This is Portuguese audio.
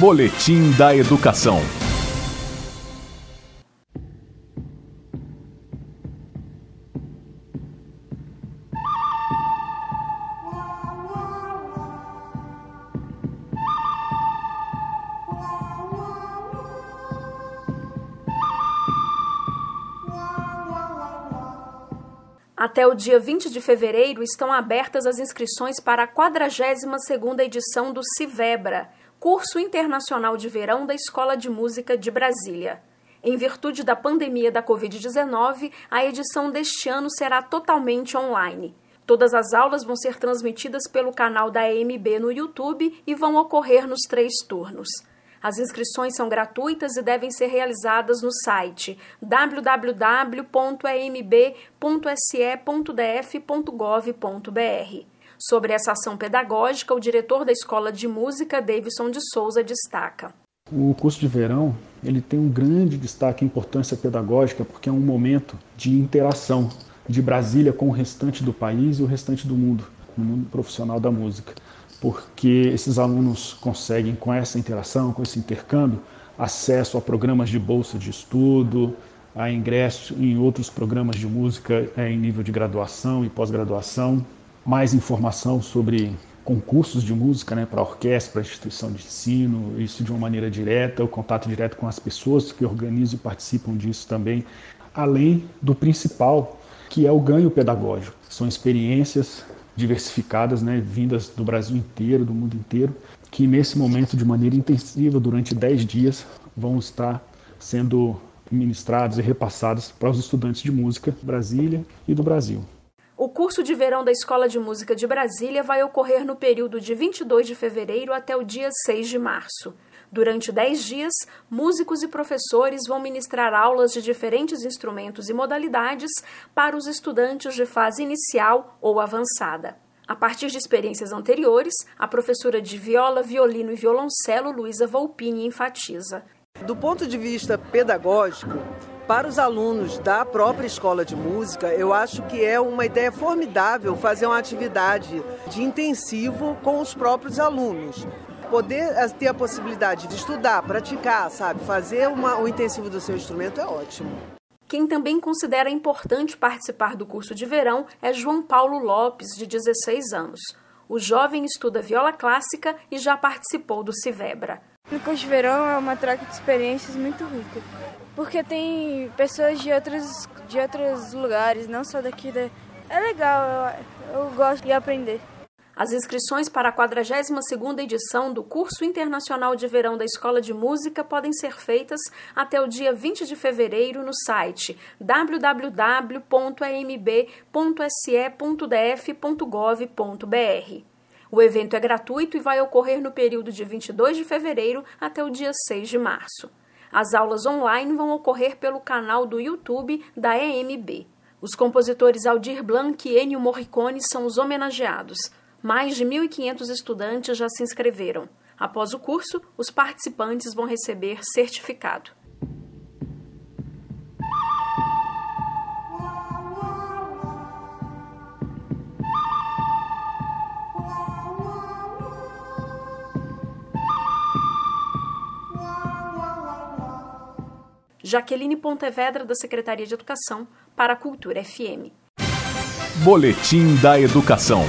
Boletim da Educação. Até o dia 20 de fevereiro estão abertas as inscrições para a 42ª edição do Civebra, Curso Internacional de Verão da Escola de Música de Brasília. Em virtude da pandemia da Covid-19, a edição deste ano será totalmente online. Todas as aulas vão ser transmitidas pelo canal da EMB no YouTube e vão ocorrer nos três turnos. As inscrições são gratuitas e devem ser realizadas no site www.emb.se.df.gov.br. Sobre essa ação pedagógica, o diretor da Escola de Música, Davidson de Souza, destaca. O curso de verão ele tem um grande destaque e importância pedagógica porque é um momento de interação de Brasília com o restante do país e o restante do mundo, no mundo profissional da música porque esses alunos conseguem, com essa interação, com esse intercâmbio, acesso a programas de bolsa de estudo, a ingresso em outros programas de música é, em nível de graduação e pós-graduação, mais informação sobre concursos de música né, para orquestra, para instituição de ensino, isso de uma maneira direta, o contato direto com as pessoas que organizam e participam disso também, além do principal, que é o ganho pedagógico. São experiências diversificadas, né, vindas do Brasil inteiro, do mundo inteiro, que nesse momento, de maneira intensiva, durante 10 dias, vão estar sendo ministrados e repassados para os estudantes de música Brasília e do Brasil. Curso de verão da Escola de Música de Brasília vai ocorrer no período de 22 de fevereiro até o dia 6 de março. Durante 10 dias, músicos e professores vão ministrar aulas de diferentes instrumentos e modalidades para os estudantes de fase inicial ou avançada. A partir de experiências anteriores, a professora de viola, violino e violoncelo Luísa Volpini enfatiza. Do ponto de vista pedagógico, para os alunos da própria escola de música, eu acho que é uma ideia formidável fazer uma atividade de intensivo com os próprios alunos poder eh, ter a possibilidade de estudar, praticar, sabe, fazer uma, o intensivo do seu instrumento é ótimo. Quem também considera importante participar do curso de verão é João Paulo Lopes, de 16 anos. O jovem estuda viola clássica e já participou do Civebra. O curso de verão é uma troca de experiências muito rica, porque tem pessoas de outros, de outros lugares, não só daqui. Da... É legal, eu, eu gosto de aprender. As inscrições para a 42ª edição do Curso Internacional de Verão da Escola de Música podem ser feitas até o dia 20 de fevereiro no site www.emb.se.df.gov.br. O evento é gratuito e vai ocorrer no período de 22 de fevereiro até o dia 6 de março. As aulas online vão ocorrer pelo canal do YouTube da EMB. Os compositores Aldir Blanc e Ennio Morricone são os homenageados. Mais de 1.500 estudantes já se inscreveram. Após o curso, os participantes vão receber certificado. Jaqueline Pontevedra, da Secretaria de Educação, para a Cultura FM. Boletim da Educação.